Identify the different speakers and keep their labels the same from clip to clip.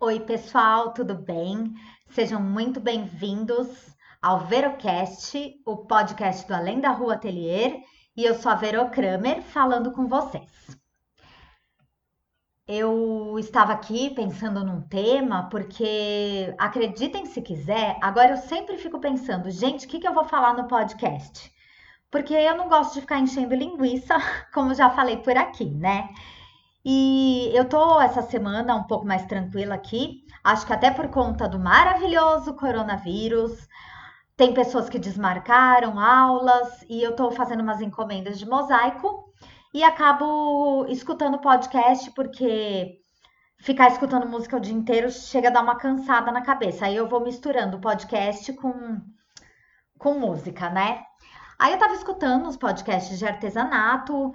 Speaker 1: Oi, pessoal, tudo bem? Sejam muito bem-vindos ao Verocast, o podcast do Além da Rua Atelier, e eu sou a Vero Kramer falando com vocês. Eu estava aqui pensando num tema, porque acreditem se quiser, agora eu sempre fico pensando, gente, o que, que eu vou falar no podcast? Porque eu não gosto de ficar enchendo linguiça, como já falei por aqui, né? E eu tô essa semana um pouco mais tranquila aqui, acho que até por conta do maravilhoso coronavírus. Tem pessoas que desmarcaram aulas e eu tô fazendo umas encomendas de mosaico e acabo escutando podcast porque ficar escutando música o dia inteiro chega a dar uma cansada na cabeça. Aí eu vou misturando podcast com com música, né? Aí eu tava escutando os podcasts de artesanato,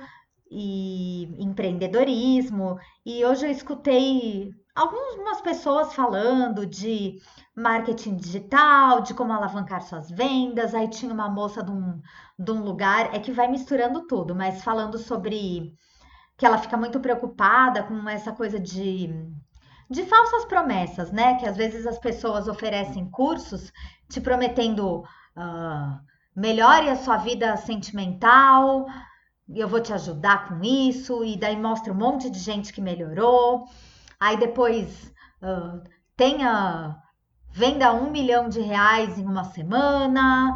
Speaker 1: e empreendedorismo. E hoje eu escutei algumas pessoas falando de marketing digital, de como alavancar suas vendas. Aí tinha uma moça de um, de um lugar, é que vai misturando tudo, mas falando sobre que ela fica muito preocupada com essa coisa de, de falsas promessas, né? Que às vezes as pessoas oferecem cursos te prometendo uh, melhore a sua vida sentimental eu vou te ajudar com isso, e daí mostra um monte de gente que melhorou. Aí depois uh, tenha venda um milhão de reais em uma semana,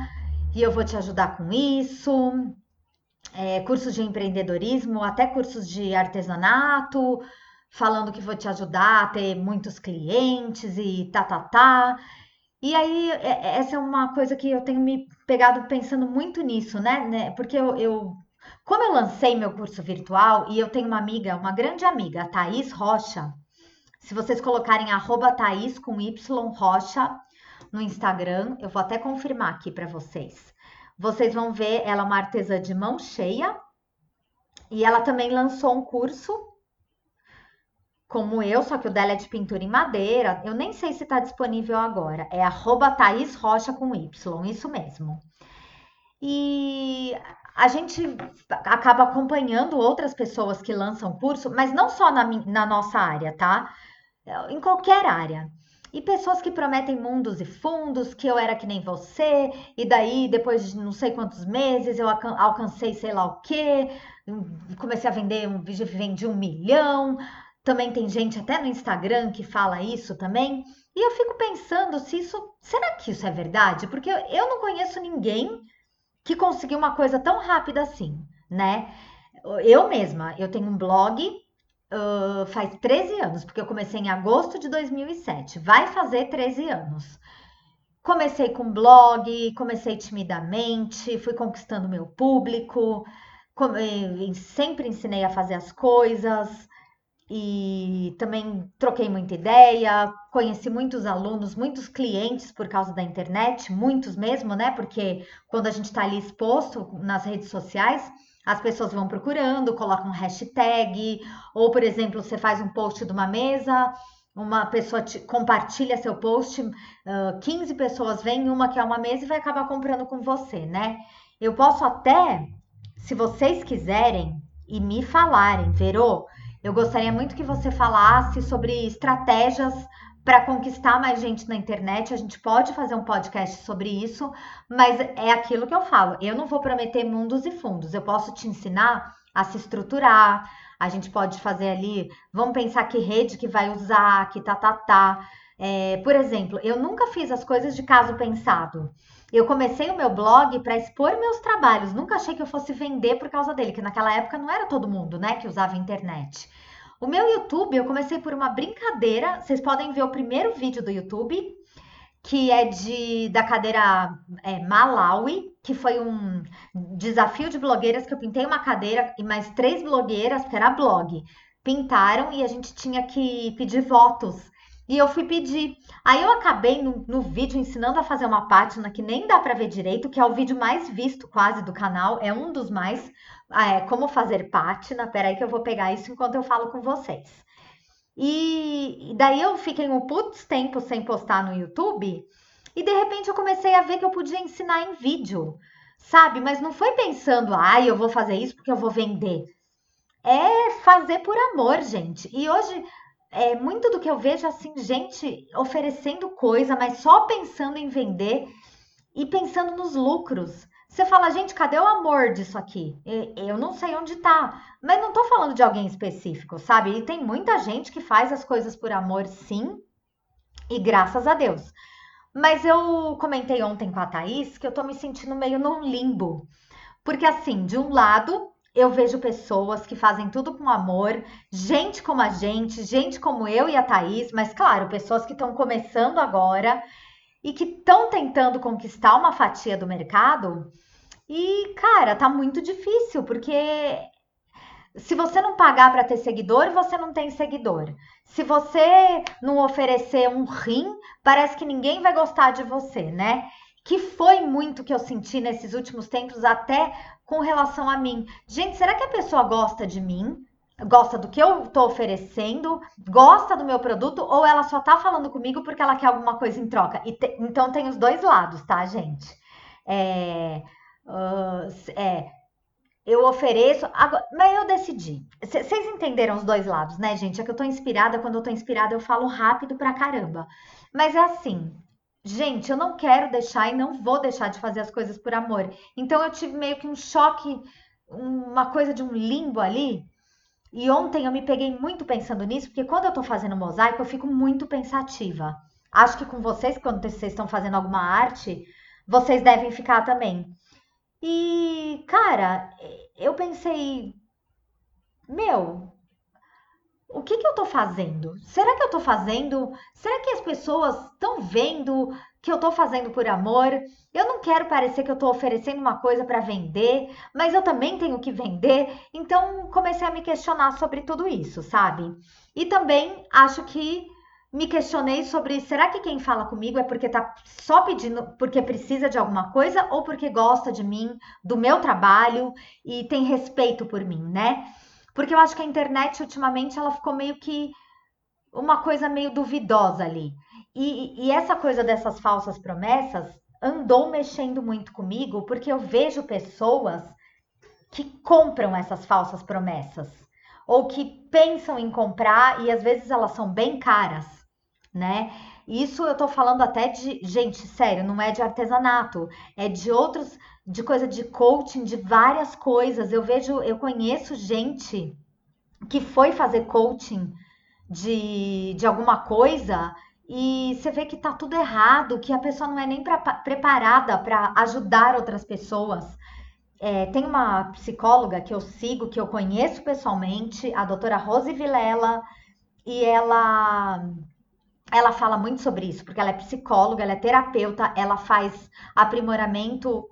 Speaker 1: e eu vou te ajudar com isso. É, cursos de empreendedorismo, até cursos de artesanato, falando que vou te ajudar a ter muitos clientes e tá, tá, tá. E aí, é, é, essa é uma coisa que eu tenho me pegado pensando muito nisso, né? né? Porque eu, eu como eu lancei meu curso virtual e eu tenho uma amiga, uma grande amiga, a Thaís Rocha, se vocês colocarem arroba Thaís com Y Rocha no Instagram, eu vou até confirmar aqui para vocês. Vocês vão ver, ela é uma artesã de mão cheia e ela também lançou um curso como eu, só que o dela é de pintura em madeira. Eu nem sei se está disponível agora. É arroba Thaís Rocha com Y, isso mesmo. E a gente acaba acompanhando outras pessoas que lançam curso, mas não só na, na nossa área, tá? Em qualquer área. E pessoas que prometem mundos e fundos, que eu era que nem você, e daí, depois de não sei quantos meses, eu alcancei sei lá o quê, comecei a vender, um vendi um milhão. Também tem gente até no Instagram que fala isso também. E eu fico pensando se isso. Será que isso é verdade? Porque eu não conheço ninguém que conseguiu uma coisa tão rápida assim, né? Eu mesma, eu tenho um blog uh, faz 13 anos, porque eu comecei em agosto de 2007, vai fazer 13 anos. Comecei com blog, comecei timidamente, fui conquistando meu público, sempre ensinei a fazer as coisas, e também troquei muita ideia, conheci muitos alunos, muitos clientes por causa da internet, muitos mesmo, né? Porque quando a gente está ali exposto nas redes sociais, as pessoas vão procurando, colocam hashtag, ou por exemplo, você faz um post de uma mesa, uma pessoa te, compartilha seu post, uh, 15 pessoas vêm, uma que é uma mesa e vai acabar comprando com você, né? Eu posso até, se vocês quiserem e me falarem, Verô, eu gostaria muito que você falasse sobre estratégias para conquistar mais gente na internet. A gente pode fazer um podcast sobre isso, mas é aquilo que eu falo. Eu não vou prometer mundos e fundos. Eu posso te ensinar a se estruturar. A gente pode fazer ali, vamos pensar que rede que vai usar, que tá, tá, tá. É, por exemplo, eu nunca fiz as coisas de caso pensado. Eu comecei o meu blog para expor meus trabalhos. Nunca achei que eu fosse vender por causa dele, que naquela época não era todo mundo, né, que usava internet. O meu YouTube, eu comecei por uma brincadeira. Vocês podem ver o primeiro vídeo do YouTube, que é de da cadeira é, Malawi, que foi um desafio de blogueiras que eu pintei uma cadeira e mais três blogueiras, que era blog, pintaram e a gente tinha que pedir votos. E eu fui pedir. Aí eu acabei no, no vídeo ensinando a fazer uma pátina que nem dá para ver direito, que é o vídeo mais visto quase do canal, é um dos mais, é, como fazer pátina. Peraí que eu vou pegar isso enquanto eu falo com vocês. E, e daí eu fiquei um putz tempo sem postar no YouTube e de repente eu comecei a ver que eu podia ensinar em vídeo, sabe? Mas não foi pensando, ai, ah, eu vou fazer isso porque eu vou vender. É fazer por amor, gente. E hoje é muito do que eu vejo assim, gente oferecendo coisa, mas só pensando em vender e pensando nos lucros. Você fala, gente, cadê o amor disso aqui? Eu não sei onde tá. Mas não tô falando de alguém específico, sabe? E tem muita gente que faz as coisas por amor, sim, e graças a Deus. Mas eu comentei ontem com a Thaís que eu tô me sentindo meio num limbo. Porque, assim, de um lado, eu vejo pessoas que fazem tudo com amor, gente como a gente, gente como eu e a Thaís, mas, claro, pessoas que estão começando agora e que estão tentando conquistar uma fatia do mercado. E, cara, tá muito difícil, porque se você não pagar para ter seguidor, você não tem seguidor. Se você não oferecer um rim, parece que ninguém vai gostar de você, né? Que foi muito que eu senti nesses últimos tempos, até com relação a mim. Gente, será que a pessoa gosta de mim? gosta do que eu estou oferecendo, gosta do meu produto, ou ela só está falando comigo porque ela quer alguma coisa em troca. Te, então tem os dois lados, tá, gente? É, uh, é eu ofereço, agora, mas eu decidi. Vocês entenderam os dois lados, né, gente? É que eu tô inspirada, quando eu tô inspirada eu falo rápido pra caramba. Mas é assim, gente, eu não quero deixar e não vou deixar de fazer as coisas por amor. Então eu tive meio que um choque, uma coisa de um limbo ali, e ontem eu me peguei muito pensando nisso, porque quando eu tô fazendo mosaico, eu fico muito pensativa. Acho que com vocês, quando vocês estão fazendo alguma arte, vocês devem ficar também. E, cara, eu pensei, meu, o que que eu tô fazendo? Será que eu tô fazendo? Será que as pessoas estão vendo que eu tô fazendo por amor? Eu não quero parecer que eu tô oferecendo uma coisa para vender, mas eu também tenho que vender. Então comecei a me questionar sobre tudo isso, sabe? E também acho que me questionei sobre será que quem fala comigo é porque tá só pedindo porque precisa de alguma coisa ou porque gosta de mim, do meu trabalho e tem respeito por mim, né? Porque eu acho que a internet, ultimamente, ela ficou meio que uma coisa meio duvidosa ali. E, e essa coisa dessas falsas promessas andou mexendo muito comigo, porque eu vejo pessoas que compram essas falsas promessas ou que pensam em comprar e às vezes elas são bem caras, né? Isso eu tô falando até de, gente, sério, não é de artesanato, é de outros de coisa de coaching, de várias coisas. Eu vejo, eu conheço gente que foi fazer coaching de, de alguma coisa e você vê que tá tudo errado, que a pessoa não é nem pra, preparada para ajudar outras pessoas. É, tem uma psicóloga que eu sigo, que eu conheço pessoalmente, a doutora Rose Vilela, e ela ela fala muito sobre isso, porque ela é psicóloga, ela é terapeuta, ela faz aprimoramento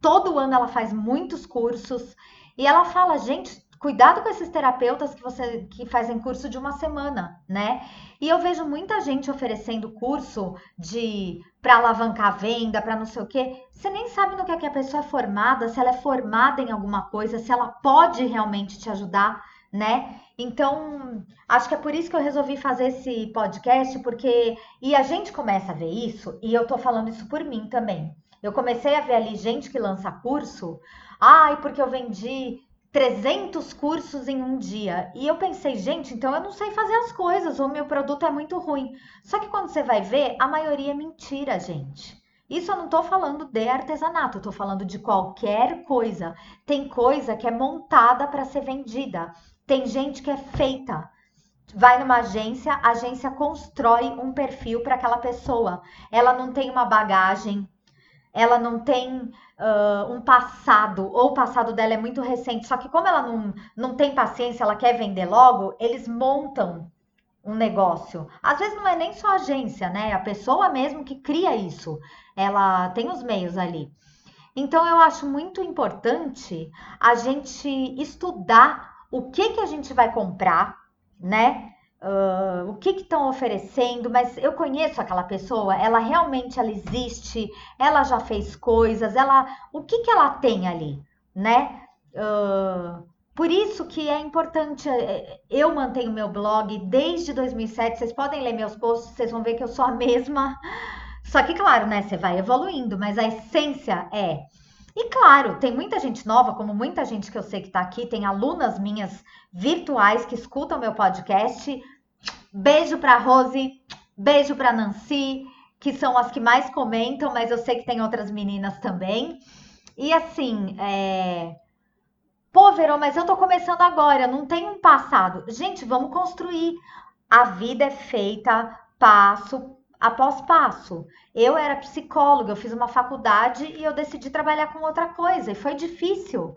Speaker 1: todo ano ela faz muitos cursos e ela fala, gente, cuidado com esses terapeutas que você que fazem curso de uma semana, né? E eu vejo muita gente oferecendo curso de para alavancar a venda, para não sei o quê. Você nem sabe no que, é que a pessoa é formada, se ela é formada em alguma coisa, se ela pode realmente te ajudar, né? Então, acho que é por isso que eu resolvi fazer esse podcast, porque e a gente começa a ver isso, e eu tô falando isso por mim também. Eu comecei a ver ali gente que lança curso, ai, porque eu vendi 300 cursos em um dia. E eu pensei, gente, então eu não sei fazer as coisas, ou meu produto é muito ruim. Só que quando você vai ver, a maioria é mentira, gente. Isso eu não estou falando de artesanato, tô falando de qualquer coisa. Tem coisa que é montada para ser vendida. Tem gente que é feita. Vai numa agência, a agência constrói um perfil para aquela pessoa. Ela não tem uma bagagem ela não tem uh, um passado, ou o passado dela é muito recente, só que como ela não, não tem paciência, ela quer vender logo, eles montam um negócio. Às vezes não é nem só agência, né? A pessoa mesmo que cria isso, ela tem os meios ali. Então eu acho muito importante a gente estudar o que que a gente vai comprar, né? Uh, o que estão oferecendo, mas eu conheço aquela pessoa, ela realmente ela existe, ela já fez coisas, ela o que, que ela tem ali, né? Uh, por isso que é importante, é, eu mantenho meu blog desde 2007, vocês podem ler meus posts, vocês vão ver que eu sou a mesma, só que claro, né, você vai evoluindo, mas a essência é e claro, tem muita gente nova, como muita gente que eu sei que está aqui, tem alunas minhas virtuais que escutam meu podcast. Beijo para Rose, beijo para Nancy, que são as que mais comentam, mas eu sei que tem outras meninas também. E assim, é... Pô, Verô, mas eu tô começando agora, não tem um passado. Gente, vamos construir. A vida é feita passo após passo. Eu era psicóloga, eu fiz uma faculdade e eu decidi trabalhar com outra coisa e foi difícil.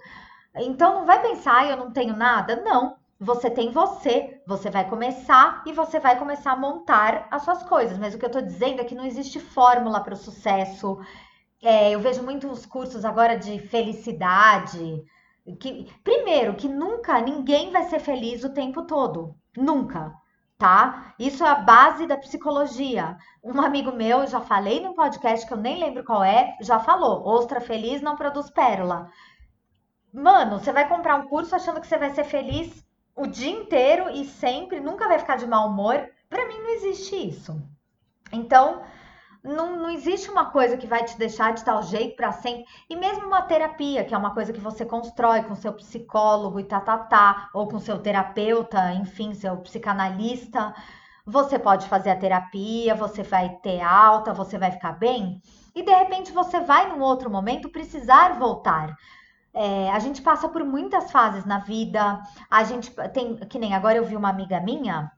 Speaker 1: Então não vai pensar, eu não tenho nada? Não. Você tem você, você vai começar e você vai começar a montar as suas coisas. Mas o que eu tô dizendo é que não existe fórmula para o sucesso. É, eu vejo muitos cursos agora de felicidade, que, primeiro, que nunca ninguém vai ser feliz o tempo todo. Nunca, tá? Isso é a base da psicologia. Um amigo meu, já falei num podcast que eu nem lembro qual é, já falou: ostra feliz não produz pérola. Mano, você vai comprar um curso achando que você vai ser feliz o dia inteiro e sempre, nunca vai ficar de mau humor. Para mim não existe isso. Então, não, não existe uma coisa que vai te deixar de tal jeito para sempre. E mesmo uma terapia, que é uma coisa que você constrói com seu psicólogo e tá, tá, tá, ou com seu terapeuta, enfim, seu psicanalista. Você pode fazer a terapia, você vai ter alta, você vai ficar bem. E de repente você vai num outro momento precisar voltar. É, a gente passa por muitas fases na vida. A gente tem, que nem agora eu vi uma amiga minha,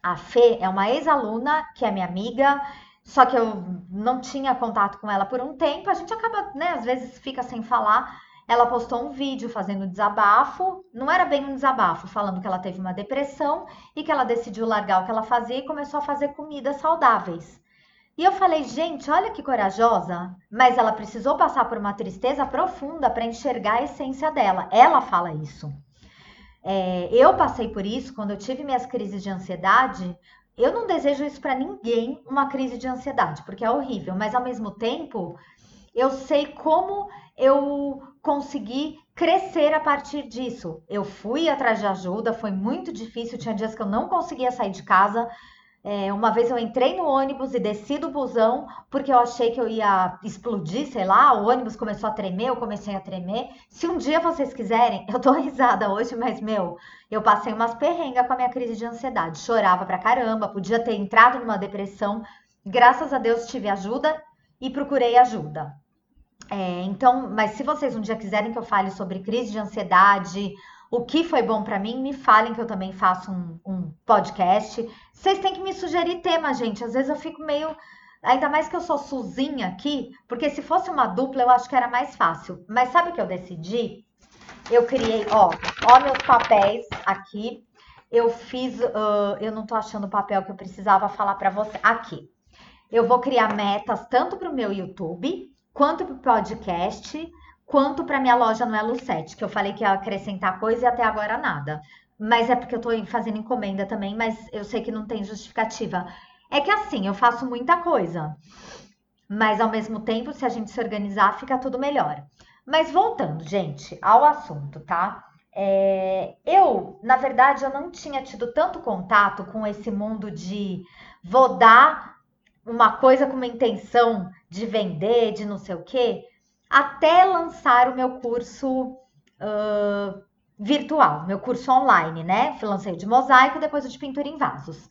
Speaker 1: a Fê, é uma ex-aluna que é minha amiga só que eu não tinha contato com ela por um tempo. A gente acaba, né, às vezes fica sem falar. Ela postou um vídeo fazendo desabafo, não era bem um desabafo, falando que ela teve uma depressão e que ela decidiu largar o que ela fazia e começou a fazer comidas saudáveis. E eu falei, gente, olha que corajosa, mas ela precisou passar por uma tristeza profunda para enxergar a essência dela. Ela fala isso. É, eu passei por isso quando eu tive minhas crises de ansiedade, eu não desejo isso para ninguém, uma crise de ansiedade, porque é horrível, mas ao mesmo tempo, eu sei como eu consegui crescer a partir disso. Eu fui atrás de ajuda, foi muito difícil, tinha dias que eu não conseguia sair de casa, é, uma vez eu entrei no ônibus e desci do busão porque eu achei que eu ia explodir, sei lá, o ônibus começou a tremer, eu comecei a tremer. Se um dia vocês quiserem, eu tô risada hoje, mas meu, eu passei umas perrengas com a minha crise de ansiedade, chorava pra caramba, podia ter entrado numa depressão. Graças a Deus tive ajuda e procurei ajuda. É, então, mas se vocês um dia quiserem que eu fale sobre crise de ansiedade, o que foi bom para mim, me falem que eu também faço um, um podcast. Vocês têm que me sugerir tema, gente. Às vezes eu fico meio. Ainda mais que eu sou sozinha aqui, porque se fosse uma dupla eu acho que era mais fácil. Mas sabe o que eu decidi? Eu criei, ó, ó meus papéis aqui. Eu fiz, uh, eu não tô achando o papel que eu precisava falar para você. Aqui. Eu vou criar metas tanto para o meu YouTube quanto para o podcast quanto para minha loja no Elo 7, que eu falei que ia acrescentar coisa e até agora nada. Mas é porque eu estou fazendo encomenda também, mas eu sei que não tem justificativa. É que assim, eu faço muita coisa. Mas ao mesmo tempo, se a gente se organizar, fica tudo melhor. Mas voltando, gente, ao assunto, tá? É, eu, na verdade, eu não tinha tido tanto contato com esse mundo de vou dar uma coisa com uma intenção de vender, de não sei o quê, até lançar o meu curso uh, virtual, meu curso online, né? Lancei de mosaico, depois o de pintura em vasos.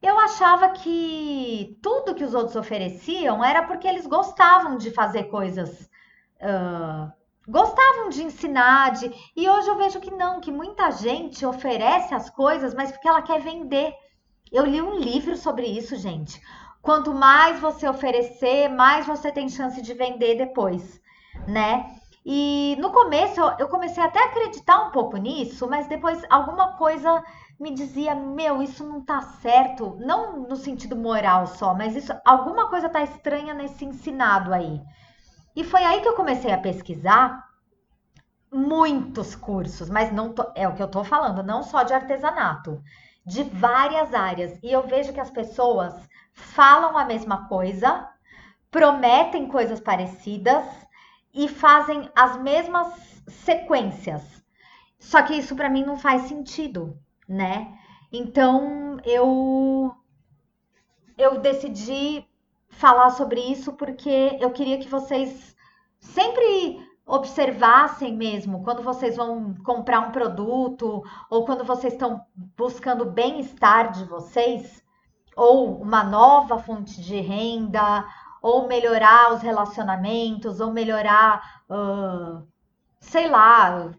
Speaker 1: Eu achava que tudo que os outros ofereciam era porque eles gostavam de fazer coisas, uh, gostavam de ensinar, de... e hoje eu vejo que não, que muita gente oferece as coisas, mas porque ela quer vender. Eu li um livro sobre isso, gente. Quanto mais você oferecer, mais você tem chance de vender depois né? E no começo eu comecei até a acreditar um pouco nisso, mas depois alguma coisa me dizia: "Meu, isso não tá certo", não no sentido moral só, mas isso alguma coisa tá estranha nesse ensinado aí. E foi aí que eu comecei a pesquisar muitos cursos, mas não tô, é o que eu tô falando, não só de artesanato, de várias áreas. E eu vejo que as pessoas falam a mesma coisa, prometem coisas parecidas, e fazem as mesmas sequências. Só que isso para mim não faz sentido, né? Então eu eu decidi falar sobre isso porque eu queria que vocês sempre observassem mesmo quando vocês vão comprar um produto ou quando vocês estão buscando o bem-estar de vocês, ou uma nova fonte de renda, ou melhorar os relacionamentos, ou melhorar, uh, sei lá,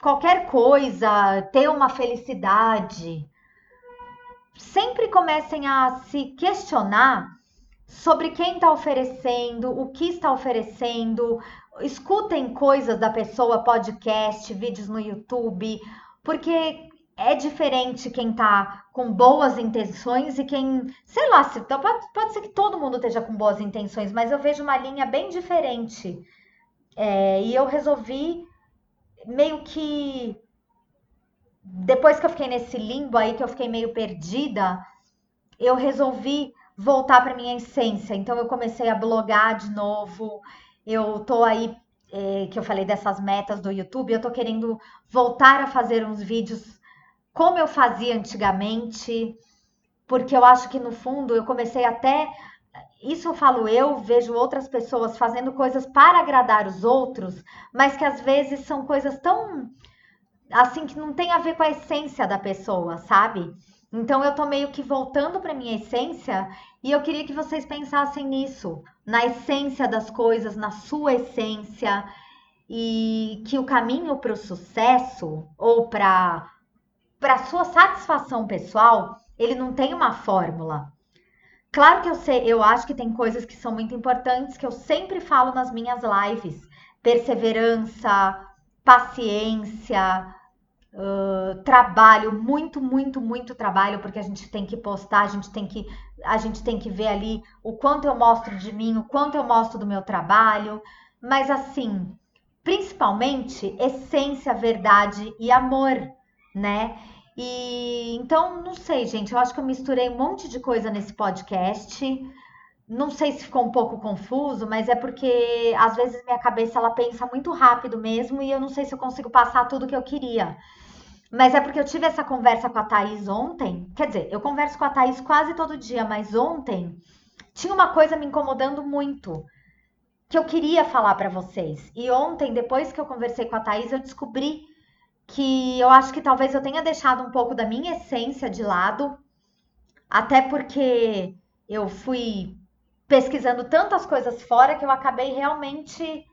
Speaker 1: qualquer coisa, ter uma felicidade. Sempre comecem a se questionar sobre quem está oferecendo, o que está oferecendo. Escutem coisas da pessoa, podcast, vídeos no YouTube, porque é diferente quem tá com boas intenções e quem, sei lá, se, pode, pode ser que todo mundo esteja com boas intenções, mas eu vejo uma linha bem diferente. É, e eu resolvi meio que depois que eu fiquei nesse limbo aí, que eu fiquei meio perdida, eu resolvi voltar para minha essência. Então eu comecei a blogar de novo. Eu tô aí é, que eu falei dessas metas do YouTube, eu tô querendo voltar a fazer uns vídeos como eu fazia antigamente, porque eu acho que no fundo eu comecei até isso eu falo eu, vejo outras pessoas fazendo coisas para agradar os outros, mas que às vezes são coisas tão assim que não tem a ver com a essência da pessoa, sabe? Então eu tô meio que voltando para minha essência e eu queria que vocês pensassem nisso, na essência das coisas, na sua essência e que o caminho para o sucesso ou para para sua satisfação pessoal, ele não tem uma fórmula. Claro que eu sei, eu acho que tem coisas que são muito importantes que eu sempre falo nas minhas lives: perseverança, paciência, uh, trabalho, muito, muito, muito trabalho, porque a gente tem que postar, a gente tem que, a gente tem que ver ali o quanto eu mostro de mim, o quanto eu mostro do meu trabalho, mas assim, principalmente essência, verdade e amor, né? E então, não sei, gente, eu acho que eu misturei um monte de coisa nesse podcast. Não sei se ficou um pouco confuso, mas é porque às vezes minha cabeça ela pensa muito rápido mesmo e eu não sei se eu consigo passar tudo que eu queria. Mas é porque eu tive essa conversa com a Thaís ontem. Quer dizer, eu converso com a Thaís quase todo dia, mas ontem tinha uma coisa me incomodando muito que eu queria falar para vocês. E ontem, depois que eu conversei com a Thaís, eu descobri que eu acho que talvez eu tenha deixado um pouco da minha essência de lado, até porque eu fui pesquisando tantas coisas fora que eu acabei realmente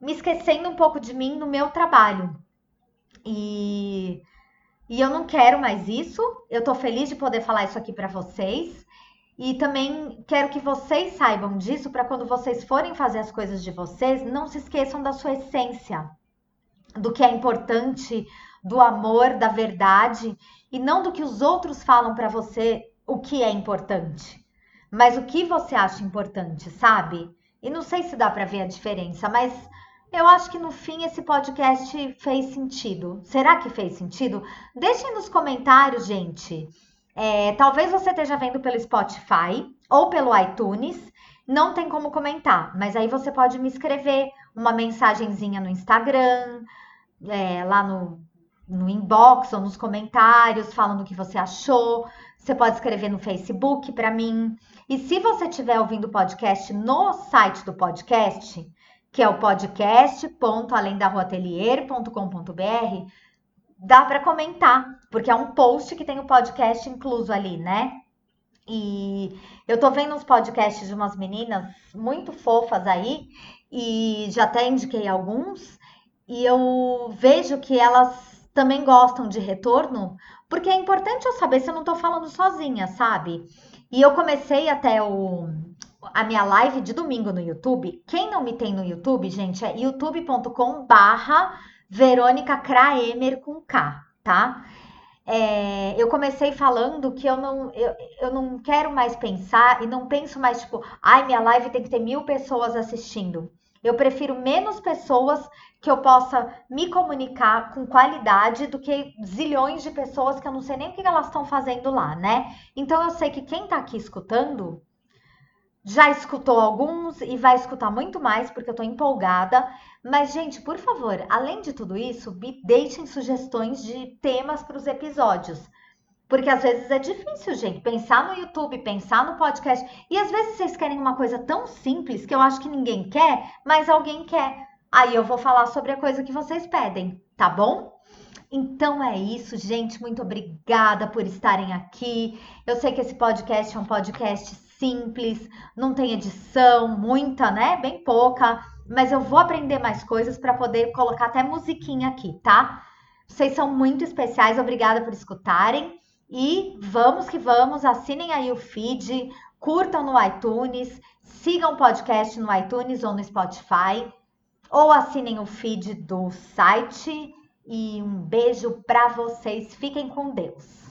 Speaker 1: me esquecendo um pouco de mim no meu trabalho. E, e eu não quero mais isso. Eu tô feliz de poder falar isso aqui para vocês. E também quero que vocês saibam disso para quando vocês forem fazer as coisas de vocês, não se esqueçam da sua essência do que é importante, do amor, da verdade, e não do que os outros falam para você o que é importante, mas o que você acha importante, sabe? E não sei se dá para ver a diferença, mas eu acho que no fim esse podcast fez sentido. Será que fez sentido? Deixem nos comentários, gente. É, talvez você esteja vendo pelo Spotify ou pelo iTunes. Não tem como comentar, mas aí você pode me escrever uma mensagenzinha no Instagram, é, lá no, no inbox ou nos comentários, falando o que você achou. Você pode escrever no Facebook para mim. E se você estiver ouvindo o podcast no site do podcast, que é o podcast.alendarroatelier.com.br, dá para comentar, porque é um post que tem o podcast incluso ali, né? E eu tô vendo uns podcasts de umas meninas muito fofas aí, e já até indiquei alguns, e eu vejo que elas também gostam de retorno, porque é importante eu saber se eu não estou falando sozinha, sabe? E eu comecei até o, a minha live de domingo no YouTube. Quem não me tem no YouTube, gente, é youtube.com barra Verônica Kraemer com K, tá? É, eu comecei falando que eu não, eu, eu não quero mais pensar e não penso mais, tipo, ai, minha live tem que ter mil pessoas assistindo. Eu prefiro menos pessoas que eu possa me comunicar com qualidade do que zilhões de pessoas que eu não sei nem o que elas estão fazendo lá, né? Então eu sei que quem tá aqui escutando já escutou alguns e vai escutar muito mais porque eu tô empolgada. Mas, gente, por favor, além de tudo isso, me deixem sugestões de temas para os episódios. Porque às vezes é difícil, gente, pensar no YouTube, pensar no podcast. E às vezes vocês querem uma coisa tão simples que eu acho que ninguém quer, mas alguém quer. aí eu vou falar sobre a coisa que vocês pedem, tá bom? Então é isso, gente. Muito obrigada por estarem aqui. Eu sei que esse podcast é um podcast simples, não tem edição, muita, né? Bem pouca, mas eu vou aprender mais coisas para poder colocar até musiquinha aqui, tá? Vocês são muito especiais, obrigada por escutarem. E vamos que vamos, assinem aí o feed, curtam no iTunes, sigam o podcast no iTunes ou no Spotify, ou assinem o feed do site. E um beijo para vocês. Fiquem com Deus.